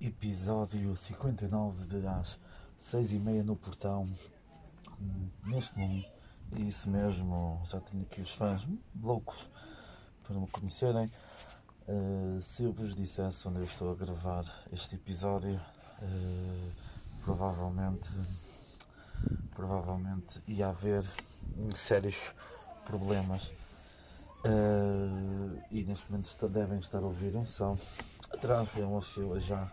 Episódio 59 de às 6 e meia no portão. Neste nome, isso mesmo, já tenho aqui os fãs loucos para me conhecerem. Uh, se eu vos dissesse onde eu estou a gravar este episódio, uh, provavelmente, provavelmente ia haver sérios problemas. Uh, e neste momento está- devem estar a ouvir um som. Atrás é uma fila já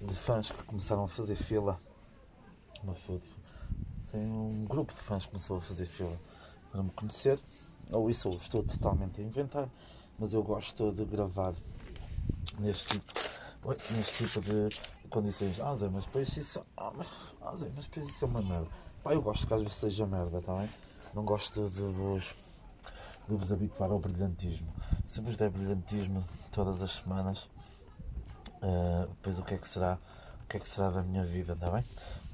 de fãs que começaram a fazer fila. Uma fila tem um grupo de fãs que começou a fazer fila para me conhecer. Ou isso eu estou totalmente a inventar, mas eu gosto de gravar neste tipo, oi, neste tipo de condições. Ah Zé, mas depois isso. Ah, mas, ah, Zé, mas depois isso é uma merda. Pá, eu gosto que às vezes seja merda, tá bem? Não gosto de vos, de vos habituar ao brilhantismo. Se vos der brilhantismo todas as semanas, Uh, o que é que será o que é que será da minha vida, está bem?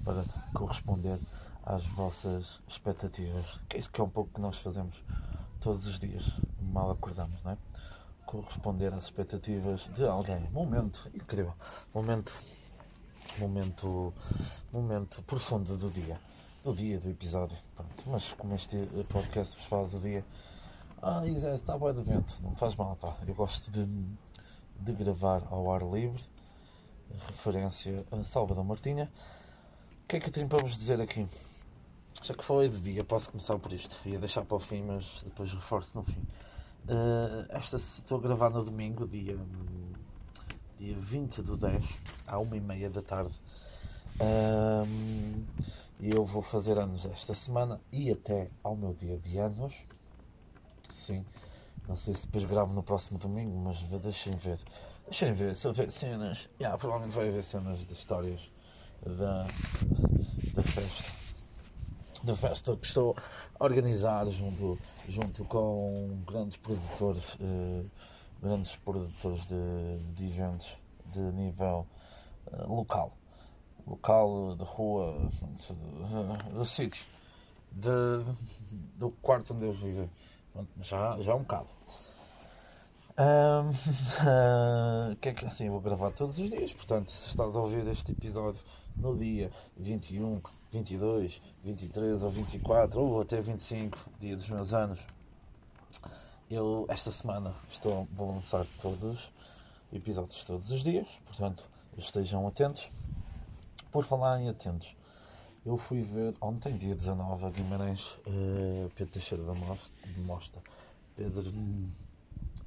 Para corresponder às vossas expectativas. Que é isso que é um pouco que nós fazemos todos os dias, mal acordamos, não é? Corresponder às expectativas de alguém. Momento incrível. Momento. Momento. Momento profundo do dia. Do dia, do episódio. Pronto. Mas como este podcast vos faz do dia. Ah, Isé, está bem de vento. Não faz mal, pá. Eu gosto de de gravar ao ar livre, referência a Salvador Martinha. O que é que eu tenho para vos dizer aqui? Já que falei de dia, posso começar por isto. Ia deixar para o fim, mas depois reforço no fim. Uh, esta estou a gravar no domingo, dia, dia 20 do 10, à 1 e meia da tarde. Um, E eu vou fazer anos esta semana e até ao meu dia de anos. Sim. Não sei se depois gravo no próximo domingo, mas deixem ver. Deixem ver, se houver cenas. Yeah, provavelmente vai haver cenas de histórias da, da festa. Da festa que estou a organizar junto, junto com grandes produtores, eh, grandes produtores de, de eventos de nível eh, local. Local, de rua, de- do sítio, do quarto onde eu vivo. Já, já é um bocado. Ahm, ah, que é que assim eu vou gravar todos os dias, portanto, se estás a ouvir este episódio no dia 21, 22, 23 ou 24 ou até 25, dia dos meus anos, eu esta semana estou, vou lançar todos episódios todos os dias, portanto, estejam atentos. Por falar em atentos, eu fui ver ontem, dia 19, a Guimarães, eh, Pedro Teixeira da Mos- de Mosta. Pedro,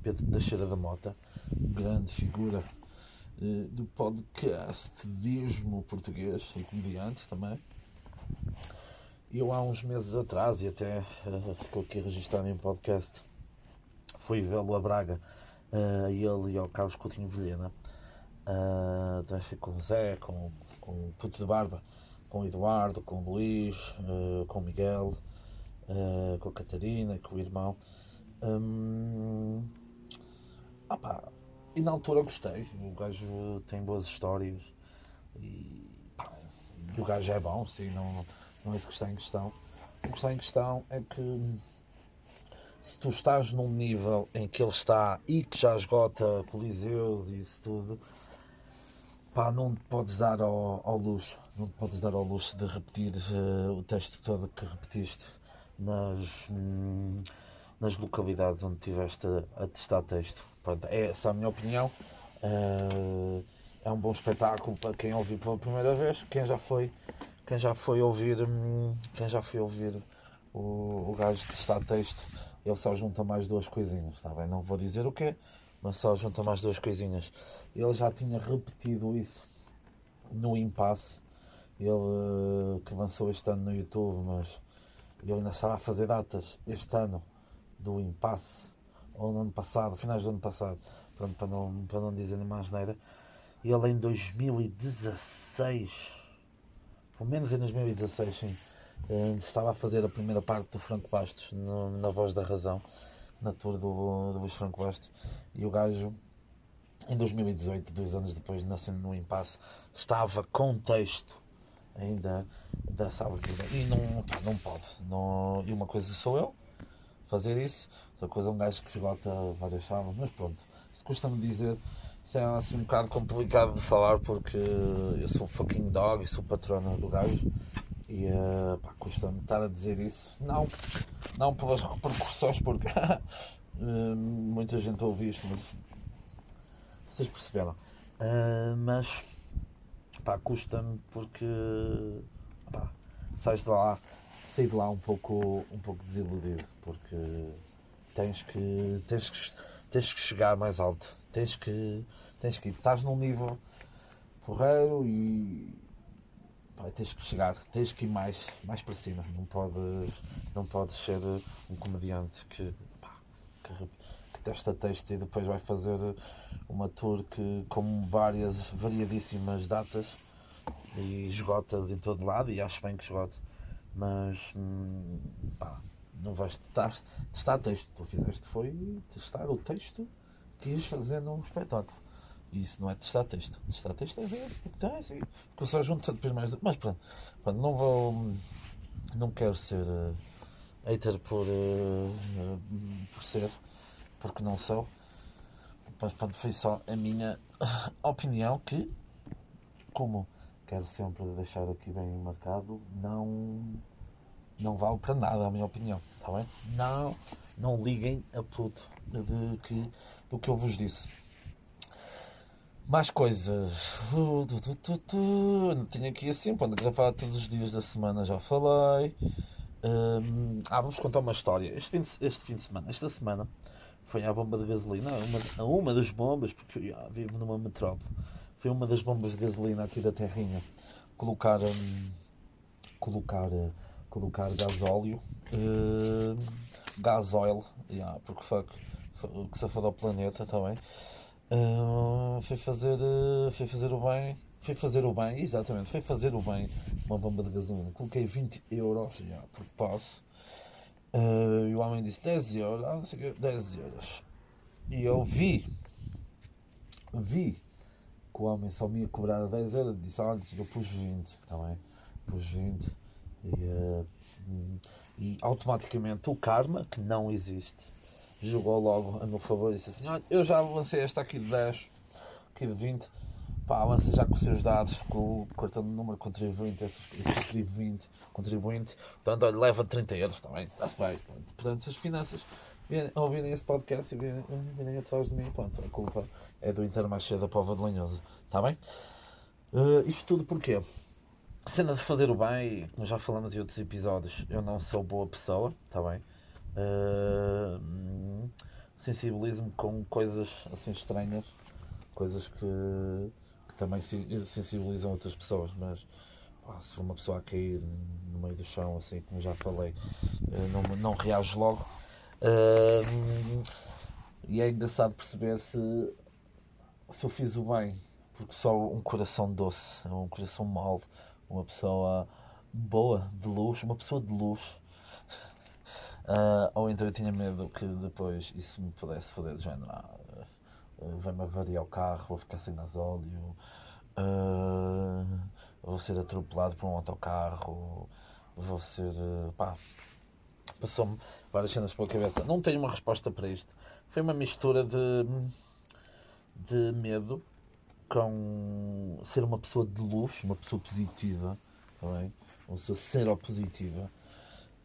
Pedro Teixeira da Mota, grande figura eh, do podcast Dismo português e comediante também. Eu há uns meses atrás, e até eh, ficou aqui registado em podcast, fui vê-lo a Braga, eh, a ele e ao Carlos Coutinho Vilhena. Uh, também fui com o Zé, com, com o Puto de Barba, com Eduardo, com Luís, eh, com Miguel, eh, com a Catarina, com o irmão. Ah pá, e na altura gostei, o gajo tem boas histórias e, pá, e o gajo é bom, sim, não, não é isso que está em questão. O que está em questão é que se tu estás num nível em que ele está e que já esgota Coliseus e isso tudo, pá, não te podes dar ao, ao luxo, não te podes dar ao luxo de repetir eh, o texto todo que repetiste nas, hum, nas localidades onde estiveste a, a testar texto. Pronto, é essa a minha opinião. Eh, é um bom espetáculo para quem ouviu pela primeira vez, quem já foi, quem já foi ouvir, hum, quem já foi ouvir o, o gajo testar texto, ele só junta mais duas coisinhas, está bem? Não vou dizer o quê, mas só junta mais duas coisinhas. Ele já tinha repetido isso no impasse. Ele eh, que lançou este ano no YouTube, mas ele ainda estava a fazer datas este ano do impasse, ou no ano passado, finais do ano passado, pronto, para não, para não dizer mais neira. Ele em 2016, pelo menos em 2016, sim, eh, estava a fazer a primeira parte do Franco Bastos no- na Voz da Razão, na tour do, do Luís Franco Bastos, e o gajo em 2018, dois anos depois, nascendo no impasse, estava com texto ainda dessa abertura. E não, pá, não pode. Não, e uma coisa sou eu, fazer isso. Outra coisa é um gajo que esgota várias chaves, mas pronto. Isso custa-me dizer. Isso é assim um bocado complicado de falar porque eu sou fucking dog e sou patrona do gajo. E uh, custa-me estar a dizer isso. Não, não pelas repercussões, porque uh, muita gente ouve isto, mas vocês perceberam. Uh, mas pá, custa-me porque pá, sais de lá, saí de lá um pouco, um pouco desiludido, porque tens que, tens que, tens que chegar mais alto, tens que, tens que ir, estás num nível porreiro e pá, tens que chegar, tens que ir mais, mais para cima. Não podes, não podes ser um comediante que, pá, que, que testa texto e depois vai fazer uma tour que, com várias, variadíssimas datas e esgotas em todo lado e acho bem que esgote. Mas hum, pá, não vais testar, testar texto. Tu fizeste foi testar o texto que ias fazer num espetáculo. E isso não é testar texto. Testar texto é ver o que tens. E, porque só junto depois mais. Mas pronto, pronto, não vou. Não quero ser uh, hater por, uh, por ser, porque não sou. Mas pronto, foi só a minha opinião que, como quero sempre deixar aqui bem marcado, não, não vale para nada a minha opinião, está bem? Não, não liguem a puto de que, do que eu vos disse. Mais coisas. Tenho aqui assim, quando gravar todos os dias da semana já falei. Ah, vamos contar uma história. Este fim, de, este fim de semana, esta semana, foi à bomba de gasolina, a uma, a uma das bombas, porque já vivo numa metrópole, foi uma das bombas de gasolina aqui da Terrinha. Colocar, um, colocar, colocar gasóleo, uh, gasóleo, yeah, porque fuck, o que se foda ao planeta também. Tá Uh, foi fazer uh, foi fazer o bem foi fazer o bem exatamente foi fazer o bem uma bomba de gasolina coloquei 20 euros já porque passo uh, e o homem disse 10 euros ah, não sei o que, 10 euros e eu vi vi que o homem só me ia cobrar 10 euros disse olha eu pus 20 também pus 20 e, uh, e automaticamente o karma que não existe jogou logo a meu favor e disse assim: Olha, eu já lancei esta aqui de 10, aqui de 20, pá, lancei já com os seus dados, com o cartão de número contribuinte, contribuinte, contribuinte, portanto, olha, leva 30 euros também, está-se bem. Portanto, se as finanças virem, ouvirem esse podcast e virem, virem atrás de mim, pronto, a culpa é do Intermarché da Pova de Lanhosa, está bem? Uh, isto tudo porquê? Cena de fazer o bem, como já falamos em outros episódios, eu não sou boa pessoa, está bem? Uh, sensibilizo-me com coisas assim estranhas, coisas que também sensibilizam outras pessoas, mas pá, se for uma pessoa a cair no meio do chão, assim como já falei, uh, não, não reage logo. Uh, e é engraçado perceber se, se eu fiz o bem, porque só um coração doce, um coração mole, uma pessoa boa, de luz, uma pessoa de luz Uh, ou então eu tinha medo que depois isso me pudesse foder de género. Ah, uh, vai-me avariar o carro, vou ficar sem gasóleo, uh, vou ser atropelado por um autocarro, vou ser. pá, passou-me várias cenas pela cabeça. Não tenho uma resposta para isto. Foi uma mistura de, de medo com ser uma pessoa de luz, uma pessoa positiva, tá uma pessoa seropositiva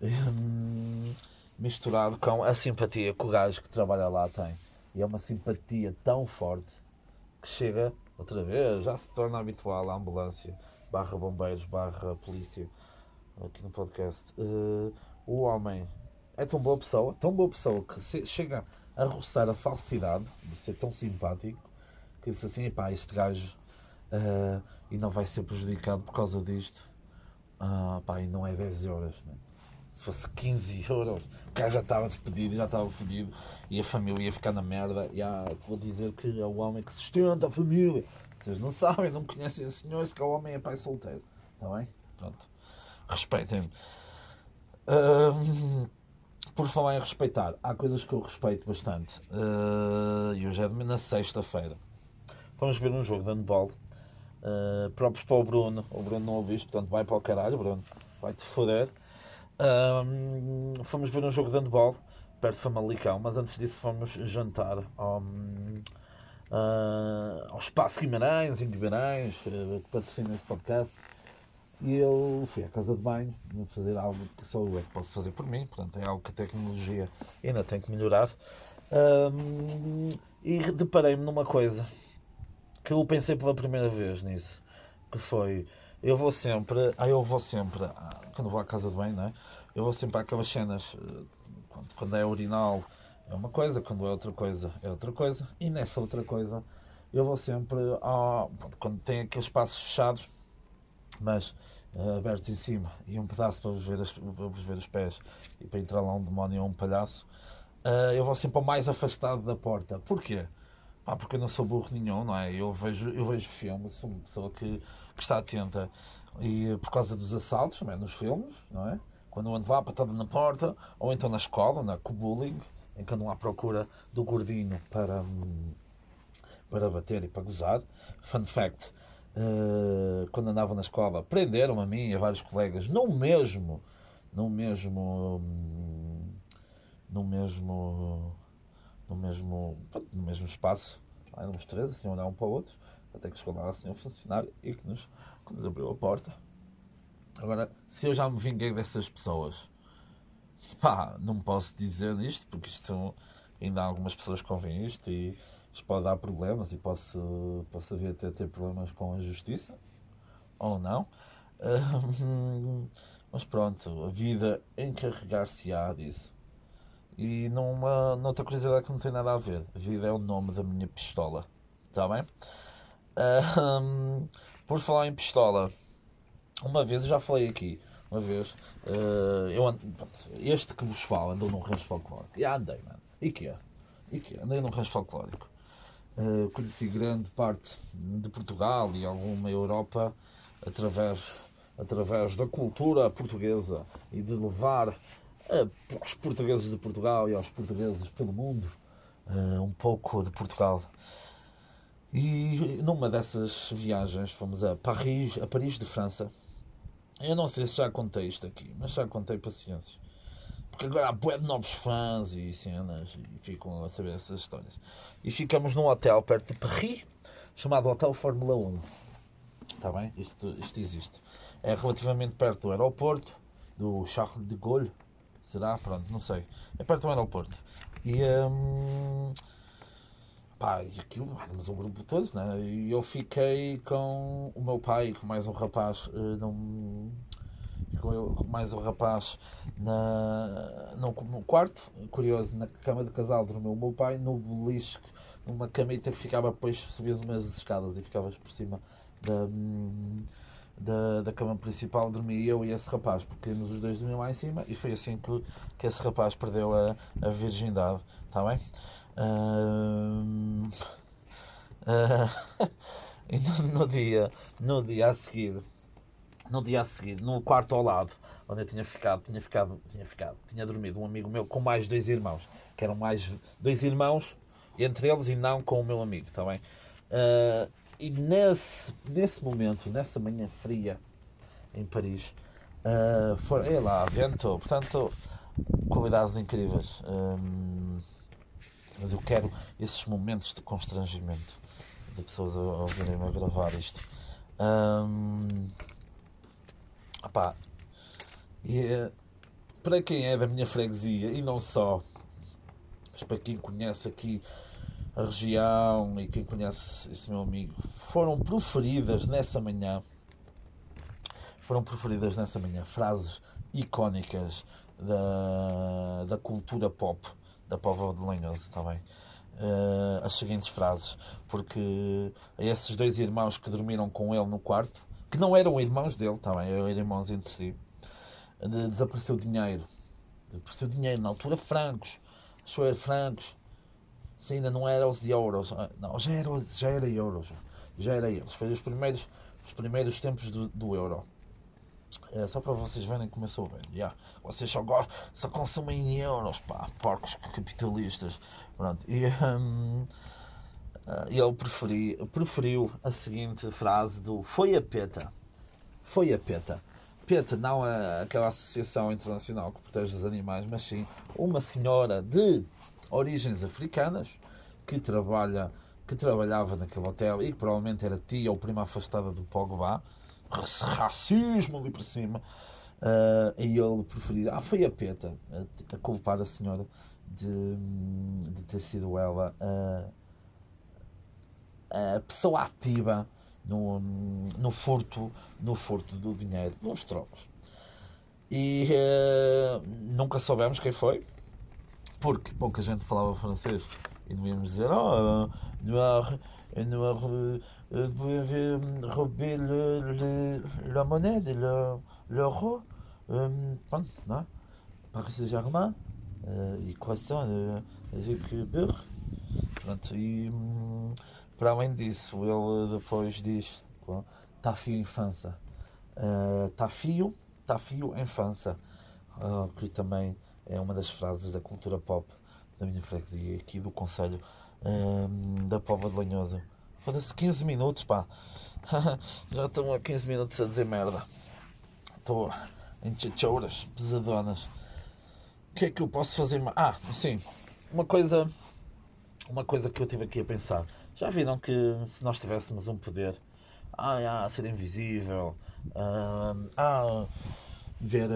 Hum, misturado com a simpatia que o gajo que trabalha lá tem. E é uma simpatia tão forte que chega, outra vez, já se torna habitual a ambulância, barra bombeiros, barra polícia, aqui no podcast. Uh, o homem é tão boa pessoa, tão boa pessoa que chega a roçar a falsidade de ser tão simpático que diz assim: pá, este gajo uh, e não vai ser prejudicado por causa disto. Uh, pá, e não é 10 euros. Né? Se fosse 15 euros, o cara já estava despedido, já estava fodido e a família ia ficar na merda. E ah, vou dizer que é o homem que sustenta a família. Vocês não sabem, não conhecem o senhor, se que o homem é pai solteiro. Está bem? Pronto. Respeitem-me. Uh, por falar em respeitar, há coisas que eu respeito bastante. Uh, e hoje é na sexta-feira. Vamos ver um jogo de handball. Uh, próprios para o Bruno. O Bruno não ouviu portanto vai para o caralho, Bruno. Vai-te foder. Um, fomos ver um jogo de handball perto de Famalicão, mas antes disso fomos jantar ao, uh, ao Espaço Guimarães, em Guimarães, uh, que patrocina este podcast. E eu fui à casa de banho fazer algo que só eu é que posso fazer por mim, portanto é algo que a tecnologia ainda tem que melhorar. Um, e deparei-me numa coisa que eu pensei pela primeira vez nisso, que foi eu vou sempre, ah, eu vou sempre, ah, quando vou à casa de banho, não é? Eu vou sempre àquelas cenas, eh, quando, quando é urinal é uma coisa, quando é outra coisa é outra coisa, e nessa outra coisa eu vou sempre, quando tem aqueles espaços fechados, mas uh, abertos em cima, e um pedaço para vos, ver as, para vos ver os pés, e para entrar lá um demónio ou um palhaço, uh, eu vou sempre ao mais afastado da porta. Porquê? Pá, porque eu não sou burro nenhum, não é? Eu vejo, eu vejo filmes, sou uma pessoa que, que está atenta, e por causa dos assaltos, é? nos filmes, não é? Quando ando lá, patada na porta, ou então na escola, na bullying, em que andam à procura do gordinho para, hum, para bater e para gozar. Fun fact, uh, quando andava na escola, prenderam a mim e a vários colegas no mesmo, no mesmo, hum, no mesmo, no mesmo, no mesmo espaço. Éramos três, assim, olhar um para o outro, até que chegou lá assim, um funcionário e que nos, que nos abriu a porta Agora, se eu já me vinguei dessas pessoas, pá, não posso dizer isto, porque isto ainda há algumas pessoas que ouvem isto e isto pode dar problemas e posso, posso vir até ter problemas com a justiça, ou não. mas pronto, a vida encarregar-se-á disso. E numa, noutra curiosidade que não tem nada a ver, vida é o nome da minha pistola, está bem? por falar em pistola, uma vez, eu já falei aqui, uma vez, uh, eu ando, este que vos fala andou num rancho folclórico. E andei, mano. E que é? E que? Andei num rancho folclórico. Uh, conheci grande parte de Portugal e alguma Europa através, através da cultura portuguesa e de levar uh, aos portugueses de Portugal e aos portugueses pelo mundo uh, um pouco de Portugal. E numa dessas viagens fomos a Paris, a Paris de França eu não sei se já contei isto aqui, mas já contei paciência. Porque agora há bué de novos fãs e cenas e ficam a saber essas histórias. E ficamos num hotel perto de Paris, chamado Hotel Fórmula 1. Está bem? Isto, isto existe. É relativamente perto do aeroporto, do Charles de Gaulle. Será? Pronto, não sei. É perto do aeroporto. E. Hum, pá, e aquilo, éramos um grupo todos, né? E eu fiquei com o meu pai, com mais um rapaz, uh, num, com, eu, com mais um rapaz na, no, no, quarto, curioso, na cama de casal dormiu o meu pai, no belisco, numa camita que ficava depois, subias umas escadas e ficavas por cima da, da, da cama principal, dormia eu e esse rapaz, porque os dois dormiam lá em cima e foi assim que, que esse rapaz perdeu a, a virgindade, está bem? Uh, uh, e no, no, dia, no dia a seguir, no dia a seguir, no quarto ao lado, onde eu tinha ficado, tinha ficado, tinha ficado, tinha dormido um amigo meu com mais dois irmãos, que eram mais dois irmãos entre eles e não com o meu amigo, está bem? Uh, e nesse, nesse momento, nessa manhã fria em Paris, uh, é lá, vento, portanto, qualidades incríveis. Um, mas eu quero esses momentos de constrangimento de pessoas a ouvirem-me a gravar isto. Um, opá, e, eh, para quem é da minha freguesia e não só, mas para quem conhece aqui a região e quem conhece esse meu amigo, foram proferidas nessa manhã foram proferidas nessa manhã frases icónicas da, da cultura pop da Póvoa de Lanhoso, está bem? Uh, as seguintes frases, porque esses dois irmãos que dormiram com ele no quarto, que não eram irmãos dele, está bem? Eram irmãos entre si, de, desapareceu dinheiro. Desapareceu dinheiro, na altura francos, acho francos, se ainda não era os euros, não, já era, já era euros, já era euros, foi os primeiros, os primeiros tempos do, do euro. É, só para vocês verem como eu sou velho. Yeah. Vocês só, só consumem euros, pá, porcos capitalistas. Pronto. E um, uh, ele preferi, preferiu a seguinte frase do Foi a peta. Foi a peta. PETA não é aquela associação internacional que protege os animais, mas sim uma senhora de origens africanas que trabalha que trabalhava naquele hotel e que provavelmente era tia ou prima afastada do Pogba, racismo ali por cima, uh, e ele preferiu. Ah, foi a PETA a, a culpar a senhora de, de ter sido ela a, a pessoa ativa no, no, furto, no furto do dinheiro dos trocos. E uh, nunca soubemos quem foi, porque pouca gente falava francês e devíamos dizer oh, noir, noir, vous avez roubé le, le, la monnaie, l'euro, euh, non? Paris Saint-Germain, e croissant uh, avec beurre. Pronto, e um, para além disso, ele depois diz: está fio França. Está uh, fio, está fio França. Uh, que também é uma das frases da cultura pop da minha freguesia aqui do Conselho um, da Pova de Lanhoso. Foda-se 15 minutos, pá. Já estão há 15 minutos a dizer merda. Estou em chachouras, pesadonas. O que é que eu posso fazer? Ah, sim. Uma coisa, uma coisa que eu tive aqui a pensar. Já viram que se nós tivéssemos um poder, ah, ah ser invisível, ah, ah ver,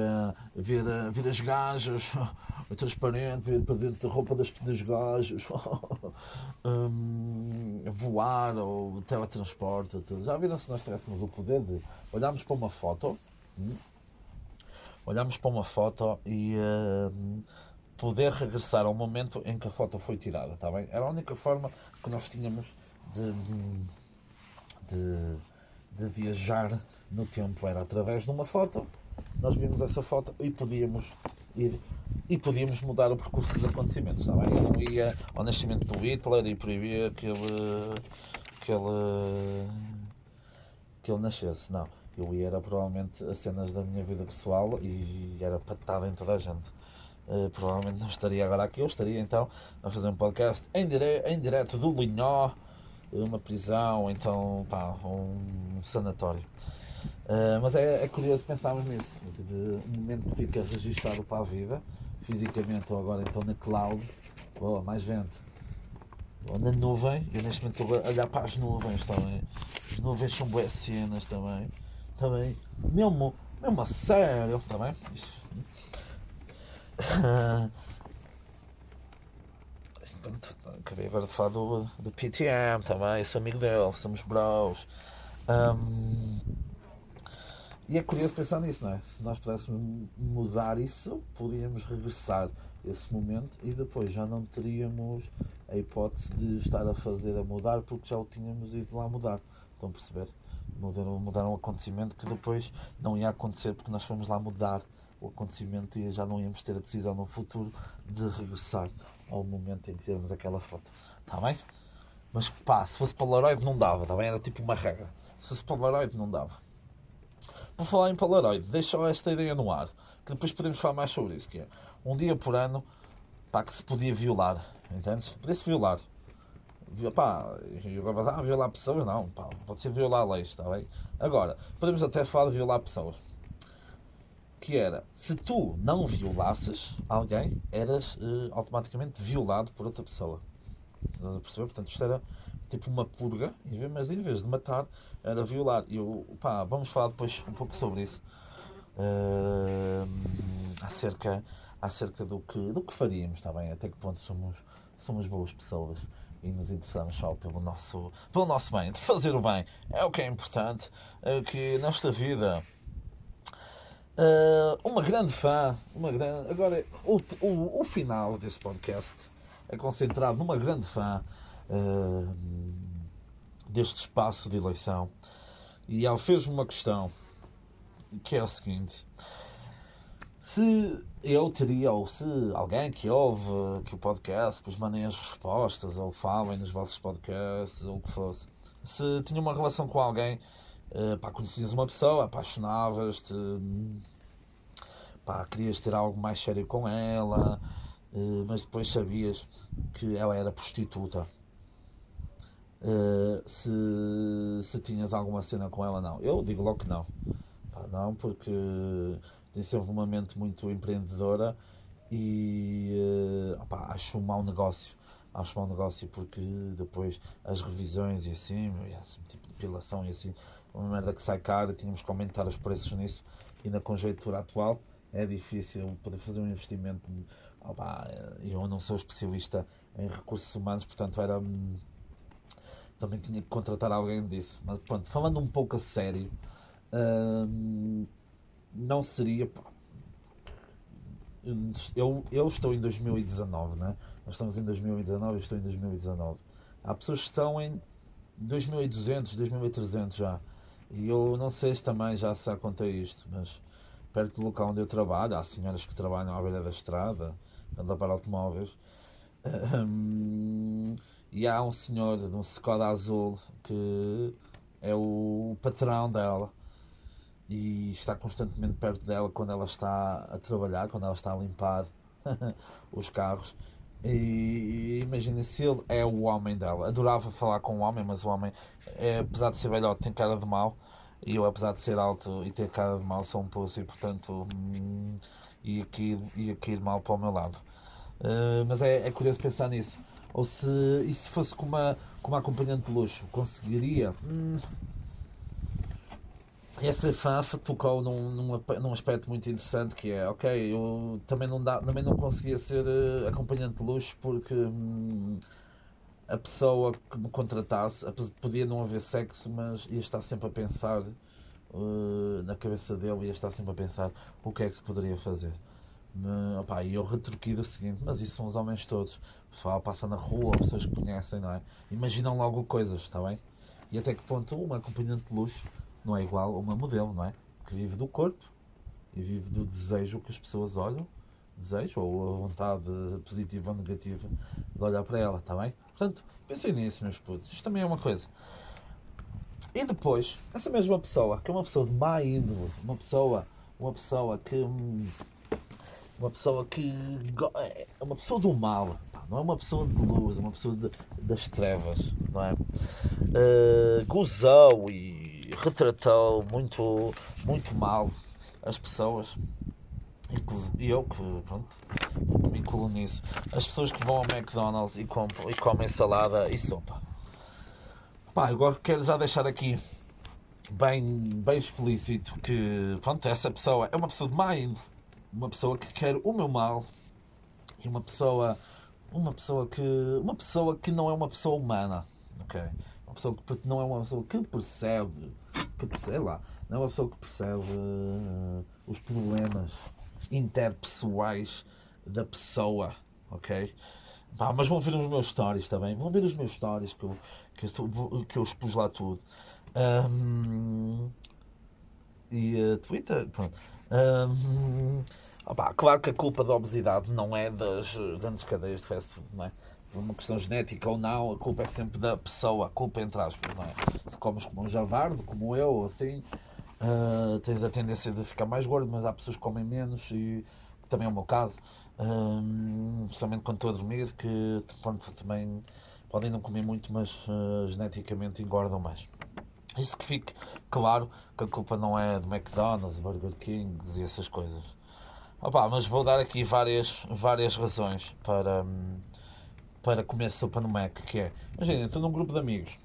ver, ver as gajas, transparente, ver para dentro da roupa das, das gajas, um, voar ou teletransporte, tudo. Já viram se nós tivéssemos o poder de olharmos para uma foto, hum, olharmos para uma foto e uh, poder regressar ao momento em que a foto foi tirada, está bem? Era a única forma que nós tínhamos de, de, de viajar no tempo, era através de uma foto, nós vimos essa foto e podíamos ir e podíamos mudar o percurso dos acontecimentos, está bem? Eu não ia ao nascimento do Hitler e proibia que ele que ele que ele nascesse, não. Eu ia era provavelmente a cenas da minha vida pessoal e era patada em toda a gente. Uh, provavelmente não estaria agora aqui, eu estaria então a fazer um podcast em, dire em direto do Linhó, uma prisão, então pá, um sanatório. Uh, mas é, é, curioso pensarmos nisso, de um momento que fica registado para a vida, fisicamente ou agora então na cloud, ou mais vento, ou na nuvem, eu neste momento estou a olhar para as nuvens também. As nuvens são boas cenas também. Também, mesmo, mesmo a sério também. acabei agora de falar do, do PTM também, sou amigo dele, somos bros. Um, e é curioso pensar nisso, não é? Se nós pudéssemos mudar isso, podíamos regressar esse momento e depois já não teríamos a hipótese de estar a fazer a mudar porque já o tínhamos ido lá mudar. Estão a perceber? Mudar, mudar um acontecimento que depois não ia acontecer porque nós fomos lá mudar o acontecimento e já não íamos ter a decisão no futuro de regressar ao momento em que tivemos aquela foto. Está bem? Mas pá, se fosse Polaroid não dava, está bem? Era tipo uma regra. Se fosse Polaroid não dava. Por falar em Polaroid, deixa esta ideia no ar, que depois podemos falar mais sobre isso, que é um dia por ano pá, que se podia violar, entendes? Podia-se violar. Pá, ah, violar pessoas, não, pá, pode ser violar leis, está bem? Agora, podemos até falar de violar pessoas que era se tu não violasses alguém, eras uh, automaticamente violado por outra pessoa. Estás a perceber? Portanto, isto era tipo uma purga, mas em vez de matar, era violar. E eu, pá, vamos falar depois um pouco sobre isso. Uh, acerca, acerca do que, do que faríamos, está bem? Até que ponto somos, somos boas pessoas e nos interessamos só pelo nosso, pelo nosso bem, de fazer o bem. É o que é importante, é que nesta vida Uh, uma grande fã, uma grande. Agora, o, o, o, final desse podcast é concentrado numa grande fã deste espaço de eleição. E ela fez-me uma questão que é o seguinte: se eu teria, ou se alguém que ouve que o podcast, pois mandem as respostas, ou falem nos vossos podcasts, ou o que fosse, se tinha uma relação com alguém Uh, pá, conhecias uma pessoa, apaixonavas-te, pá, querias ter algo mais sério com ela, uh, mas depois sabias que ela era prostituta. Uh, se, se tinhas alguma cena com ela, não. Eu digo logo que não. Pá, não, porque tem sempre uma mente muito empreendedora e uh, opá, acho um mau negócio. Acho um mau negócio porque depois as revisões e assim, esse tipo de depilação e assim, uma merda que sai cara, tínhamos que aumentar os preços nisso e na conjectura atual é difícil poder fazer um investimento. Opa, eu não sou especialista em recursos humanos, portanto era também tinha que contratar alguém disso. Mas pronto, falando um pouco a sério, hum, não seria. Eu, eu estou em 2019, né? Nós estamos em 2019, eu estou em 2019. Há pessoas que estão em 2200, 2300 já. E eu não sei se também já se contei isto, mas perto do local onde eu trabalho, há senhoras que trabalham à beira da estrada, andam para automóveis. Um, e há um senhor de um Skoda azul que é o patrão dela e está constantemente perto dela quando ela está a trabalhar, quando ela está a limpar os carros. E imagina se ele é o homem dela. Adorava falar com o homem, mas o homem, é, apesar de ser velhote, tem cara de mau. E eu, apesar de ser alto e ter cara de mal, sou um poço e, portanto, hum, ia, cair, ia cair mal para o meu lado. Uh, mas é, é, curioso pensar nisso. Ou se, e se fosse com uma, com uma acompanhante de luxo, conseguiria? Hum, essa FAF tocou num, num, num, aspecto muito interessante que é, ok, eu também não, dá, também não conseguia ser uh, acompanhante de luxo porque hum, a pessoa que me contratasse podia não haver sexo, mas ia estar sempre a pensar uh, na cabeça dele, ia estar sempre a pensar o que é que poderia fazer. E eu retorqui o seguinte: mas isso são os homens todos. O pessoal passa na rua, pessoas que conhecem, não é? Imaginam logo coisas, está bem? E até que ponto uma acompanhante de luxo não é igual a uma modelo, não é? Que vive do corpo e vive do desejo que as pessoas olham, desejo ou a vontade positiva ou negativa de olhar para ela, está bem? Portanto, pensem nisso, meus putos. Isto também é uma coisa. E depois, essa mesma pessoa, que é uma pessoa de má índole, uma pessoa, uma pessoa que. Uma pessoa que. É uma pessoa do mal, não é uma pessoa de luz, é uma pessoa de, das trevas, não é? Uh, gozou e retratou muito, muito mal as pessoas e eu que pronto, me incluo nisso. As pessoas que vão ao McDonald's e, compram, e comem salada e sopa. Pá, agora quero já deixar aqui bem, bem explícito que pronto, essa pessoa é uma pessoa de má índole, uma pessoa que quer o meu mal e uma pessoa uma pessoa que uma pessoa que não é uma pessoa humana, ok? Uma pessoa que não é uma pessoa que percebe, que percebe lá, não é uma pessoa que percebe uh, os problemas interpessoais da pessoa, ok? Mas vão ver os meus stories também, vão ver os meus stories que eu, que eu, que eu expus lá tudo. Um, e uh, Twitter, pronto. Um, opa, claro que a culpa da obesidade não é das grandes cadeias de fast food, não é? Por uma questão genética ou não, a culpa é sempre da pessoa, a culpa entre aspas, não é? Se comes como um javardo, como eu, assim, uh, tens a tendência de ficar mais gordo, mas há pessoas que comem menos e também é o meu caso, uh, especialmente quando estou a dormir, que pronto, também podem não comer muito, mas uh, geneticamente engordam mais. Isso que fique claro que a culpa não é do McDonald's, Burger King e essas coisas. Opa, mas vou dar aqui várias, várias razões para, para comer sopa no Mac, que é, imagina, estou num grupo de amigos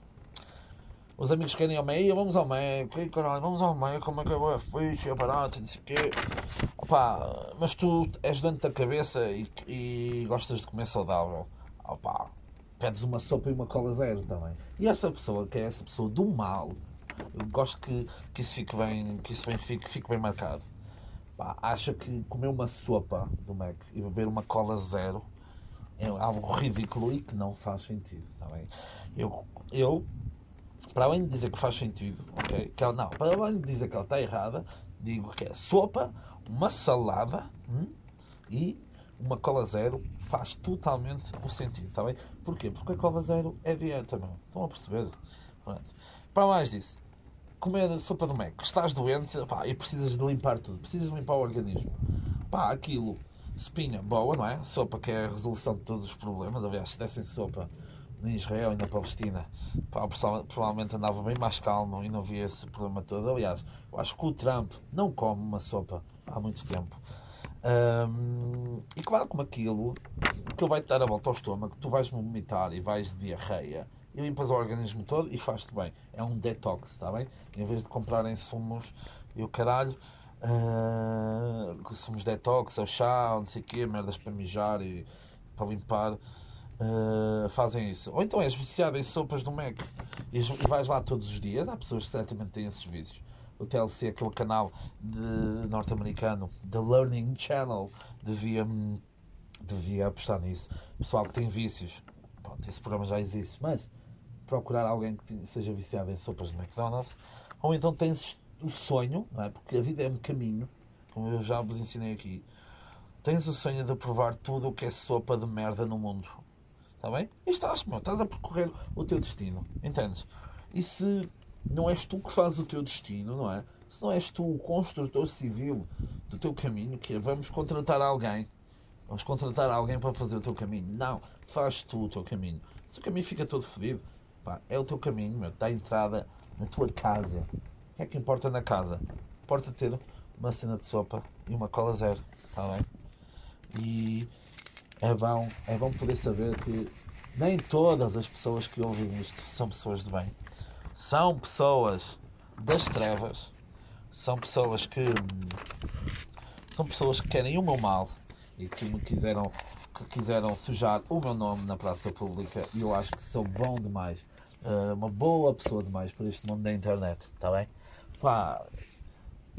os amigos querem ao meio, vamos ao meio, que caralho, vamos ao meio, como é que é, fixe, é barato, não sei o quê. Opa, mas tu és dentro da cabeça e, e gostas de comer saudável. Opa, pedes uma sopa e uma cola zero também. E essa pessoa, que é essa pessoa do mal, eu gosto que, que isso fique bem, que isso bem, fique, fique bem marcado. Pá, acha que comer uma sopa do Mac e beber uma cola zero é algo ridículo e que não faz sentido. Tá bem? Eu, eu para além de dizer que faz sentido, ok? Que ela, não, para além de dizer que ela está errada, digo que é sopa, uma salada hum, e uma cola zero faz totalmente o sentido, está bem? Porquê? Porque a cola zero é dieta, meu. Estão a perceber? Pronto. Para mais disso, comer sopa do Mac, estás doente pá, e precisas de limpar tudo, precisas de limpar o organismo. Pá, aquilo, espinha, boa, não é? Sopa que é a resolução de todos os problemas. Aliás, se dessem sopa em Israel e na Palestina, pá, provavelmente andava bem mais calmo e não via esse problema todo. Aliás, eu acho que o Trump não come uma sopa há muito tempo. Um, e claro, como aquilo, que ele vai te dar a volta ao estômago, tu vais vomitar e vais de diarreia e limpas o organismo todo e faz-te bem. É um detox, está bem? Em vez de comprarem sumos e o caralho, uh, sumos detox, ou chá, não sei o quê, merdas para mijar e para limpar, uh, fazem isso. Ou então és viciado em sopas do Mac e vais lá todos os dias. Há pessoas que certamente têm esses vícios. O TLC, aquele canal de norte-americano, The Learning Channel, devia, devia apostar nisso. Pessoal que tem vícios, pronto, esse programa já existe, mas procurar alguém que seja viciado em sopas de McDonald's, ou então tens o sonho, é? porque a vida é um caminho, como eu já vos ensinei aqui, tens o sonho de provar tudo o que é sopa de merda no mundo. Está bem? E estás, meu, estás a percorrer o teu destino. Entendes? E se não és tu que fazes o teu destino, não é? Se não és tu o construtor civil do teu caminho, que é, vamos contratar alguém, vamos contratar alguém para fazer o teu caminho. Não, faz tu o teu caminho. Se o caminho fica todo fodido, Pá, é o teu caminho, meu. Dá a entrada na tua casa. O que é que importa na casa? Importa ter uma cena de sopa e uma cola zero. Está bem? E é bom, é bom poder saber que nem todas as pessoas que ouvem isto são pessoas de bem. São pessoas das trevas. São pessoas que. São pessoas que querem o meu mal e que me quiseram, que quiseram sujar o meu nome na praça pública e eu acho que sou bom demais uh, uma boa pessoa demais para este mundo da internet, está bem? Pá,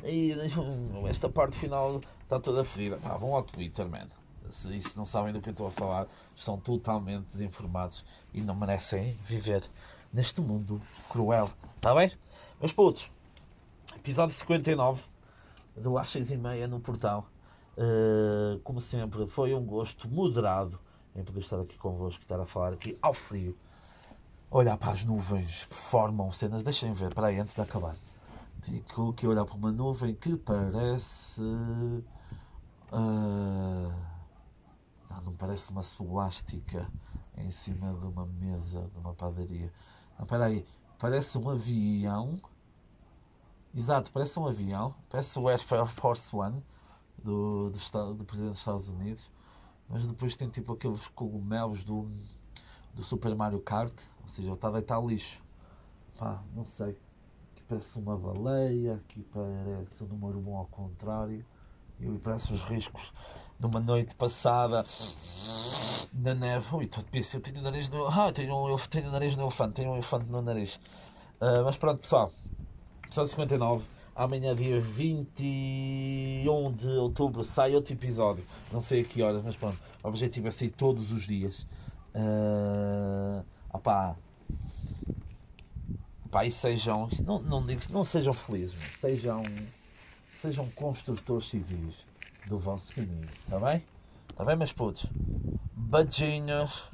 e esta parte final está toda ferida. Pá, vão ao Twitter, man. Se, se não sabem do que eu estou a falar, estão totalmente desinformados e não merecem viver neste mundo cruel, está bem? Mas putos, episódio 59 do às 6 e meia no portal. Uh, como sempre, foi um gosto moderado em poder estar aqui convosco, estar a falar aqui ao frio olhar para as nuvens que formam cenas. Deixem ver, para aí, antes de acabar. Fico a olhar para uma nuvem que parece. Uh, não, não parece uma suástica em cima de uma mesa de uma padaria. Não, espera aí. Parece um avião. Exato, parece um avião. Parece o Air Force One do, do, do Presidente dos Estados Unidos. Mas depois tem tipo aqueles cogumelos do, do Super Mario Kart ou seja, ele está a deitar lixo. Pá, não sei. Aqui parece uma baleia, aqui parece o número 1 ao contrário. E parece os riscos de uma noite passada na neve. Ui, estou de pista, eu tenho nariz no. Ah, tenho, um, eu tenho nariz no elefante, tenho um elefante no nariz. Uh, mas pronto, pessoal. Só 59. Amanhã, dia 21 de outubro, sai outro episódio. Não sei a que horas, mas pronto. O objetivo é sair todos os dias. Uh opá, e sejam, não, não digo, não sejam felizes, sejam, sejam construtores civis do vosso caminho, está bem? Está bem, meus putos? Beijinhos.